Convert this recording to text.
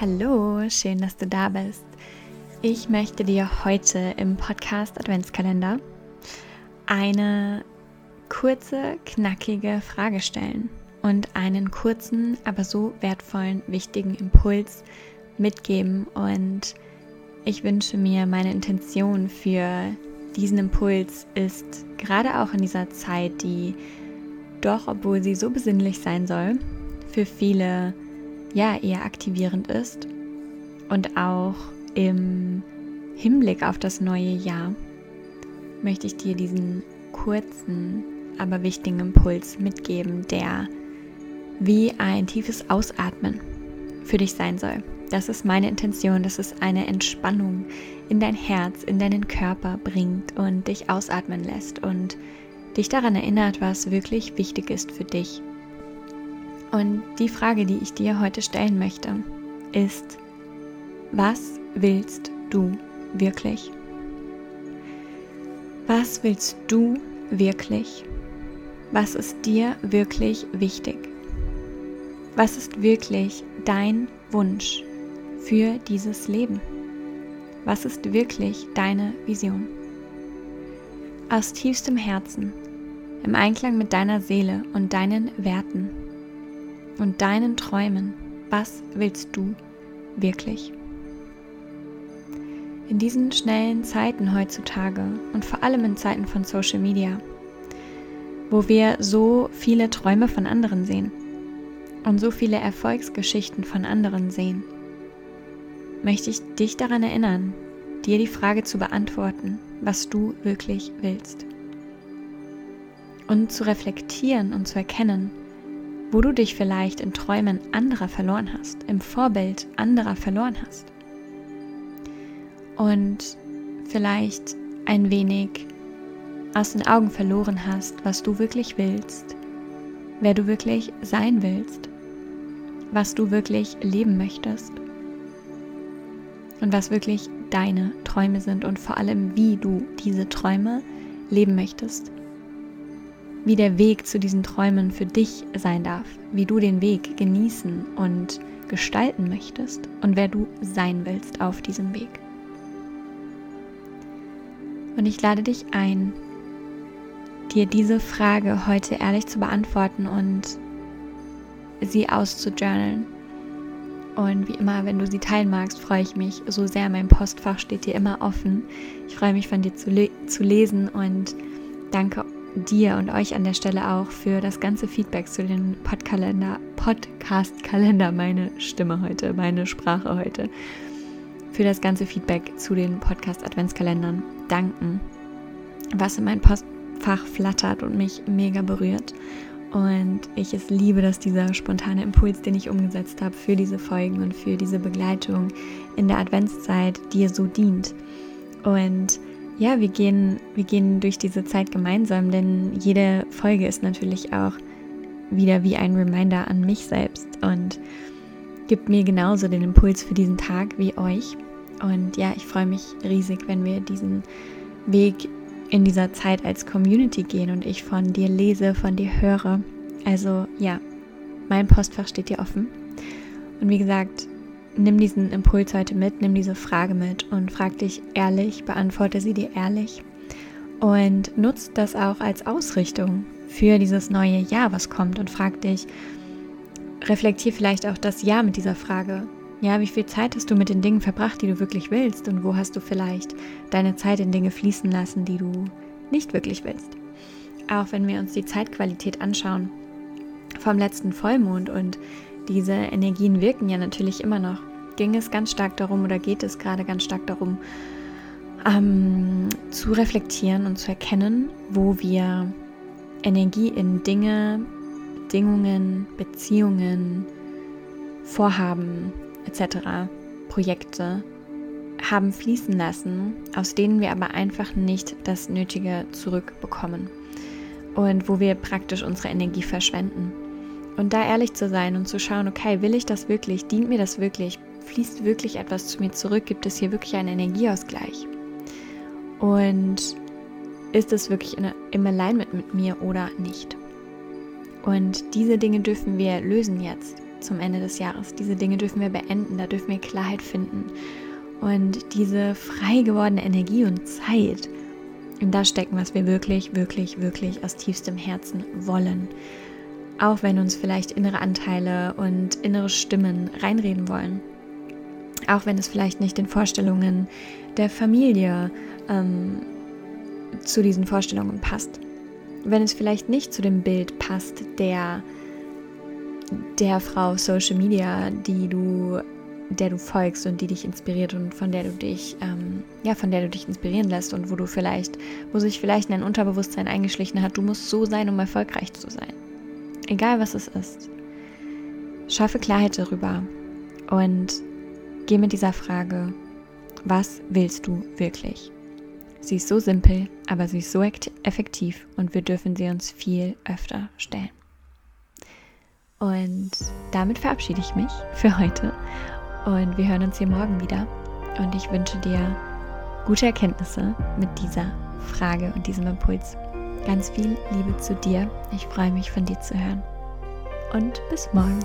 Hallo, schön, dass du da bist. Ich möchte dir heute im Podcast Adventskalender eine kurze, knackige Frage stellen und einen kurzen, aber so wertvollen, wichtigen Impuls mitgeben. Und ich wünsche mir, meine Intention für diesen Impuls ist gerade auch in dieser Zeit, die doch, obwohl sie so besinnlich sein soll, für viele ja eher aktivierend ist und auch im Hinblick auf das neue Jahr möchte ich dir diesen kurzen, aber wichtigen Impuls mitgeben, der wie ein tiefes Ausatmen für dich sein soll. Das ist meine Intention, dass es eine Entspannung in dein Herz, in deinen Körper bringt und dich ausatmen lässt und dich daran erinnert, was wirklich wichtig ist für dich und die Frage, die ich dir heute stellen möchte, ist, was willst du wirklich? Was willst du wirklich? Was ist dir wirklich wichtig? Was ist wirklich dein Wunsch für dieses Leben? Was ist wirklich deine Vision? Aus tiefstem Herzen, im Einklang mit deiner Seele und deinen Werten und deinen Träumen. Was willst du wirklich? In diesen schnellen Zeiten heutzutage und vor allem in Zeiten von Social Media, wo wir so viele Träume von anderen sehen und so viele Erfolgsgeschichten von anderen sehen, möchte ich dich daran erinnern, dir die Frage zu beantworten, was du wirklich willst. Und zu reflektieren und zu erkennen, wo du dich vielleicht in Träumen anderer verloren hast, im Vorbild anderer verloren hast. Und vielleicht ein wenig aus den Augen verloren hast, was du wirklich willst, wer du wirklich sein willst, was du wirklich leben möchtest und was wirklich deine Träume sind und vor allem, wie du diese Träume leben möchtest wie der Weg zu diesen Träumen für dich sein darf, wie du den Weg genießen und gestalten möchtest und wer du sein willst auf diesem Weg. Und ich lade dich ein, dir diese Frage heute ehrlich zu beantworten und sie auszujournalen. Und wie immer, wenn du sie teilen magst, freue ich mich so sehr. Mein Postfach steht dir immer offen. Ich freue mich von dir zu, le zu lesen und danke dir und euch an der Stelle auch für das ganze Feedback zu den Podkalender, Podcast-Kalender, meine Stimme heute, meine Sprache heute, für das ganze Feedback zu den Podcast-Adventskalendern danken, was in mein Postfach flattert und mich mega berührt. Und ich es liebe, dass dieser spontane Impuls, den ich umgesetzt habe für diese Folgen und für diese Begleitung in der Adventszeit dir so dient. Und ja, wir gehen, wir gehen durch diese Zeit gemeinsam, denn jede Folge ist natürlich auch wieder wie ein Reminder an mich selbst und gibt mir genauso den Impuls für diesen Tag wie euch. Und ja, ich freue mich riesig, wenn wir diesen Weg in dieser Zeit als Community gehen und ich von dir lese, von dir höre. Also ja, mein Postfach steht dir offen. Und wie gesagt, nimm diesen Impuls heute mit, nimm diese Frage mit und frag dich ehrlich, beantworte sie dir ehrlich und nutzt das auch als Ausrichtung für dieses neue Jahr, was kommt und frag dich, reflektier vielleicht auch das Jahr mit dieser Frage. Ja, wie viel Zeit hast du mit den Dingen verbracht, die du wirklich willst und wo hast du vielleicht deine Zeit in Dinge fließen lassen, die du nicht wirklich willst? Auch wenn wir uns die Zeitqualität anschauen vom letzten Vollmond und diese Energien wirken ja natürlich immer noch. Ging es ganz stark darum oder geht es gerade ganz stark darum, ähm, zu reflektieren und zu erkennen, wo wir Energie in Dinge, Bedingungen, Beziehungen, Vorhaben etc., Projekte haben fließen lassen, aus denen wir aber einfach nicht das Nötige zurückbekommen und wo wir praktisch unsere Energie verschwenden. Und da ehrlich zu sein und zu schauen, okay, will ich das wirklich? Dient mir das wirklich? Fließt wirklich etwas zu mir zurück? Gibt es hier wirklich einen Energieausgleich? Und ist es wirklich in, im Alignment mit mir oder nicht? Und diese Dinge dürfen wir lösen jetzt. zum Ende des Jahres. Diese Dinge dürfen wir beenden, da dürfen wir Klarheit finden. Und diese frei gewordene Energie und Zeit, in das stecken, was wir wirklich, wirklich, wirklich aus tiefstem Herzen wollen. Auch wenn uns vielleicht innere Anteile und innere Stimmen reinreden wollen. Auch wenn es vielleicht nicht den Vorstellungen der Familie ähm, zu diesen Vorstellungen passt. Wenn es vielleicht nicht zu dem Bild passt der, der Frau Social Media, die du, der du folgst und die dich inspiriert und von der du dich, ähm, ja, von der du dich inspirieren lässt und wo du vielleicht, wo sich vielleicht in dein Unterbewusstsein eingeschlichen hat, du musst so sein, um erfolgreich zu sein. Egal was es ist. Schaffe Klarheit darüber und geh mit dieser Frage, was willst du wirklich? Sie ist so simpel, aber sie ist so effektiv und wir dürfen sie uns viel öfter stellen. Und damit verabschiede ich mich für heute und wir hören uns hier morgen wieder. Und ich wünsche dir gute Erkenntnisse mit dieser Frage und diesem Impuls. Ganz viel Liebe zu dir. Ich freue mich von dir zu hören. Und bis morgen.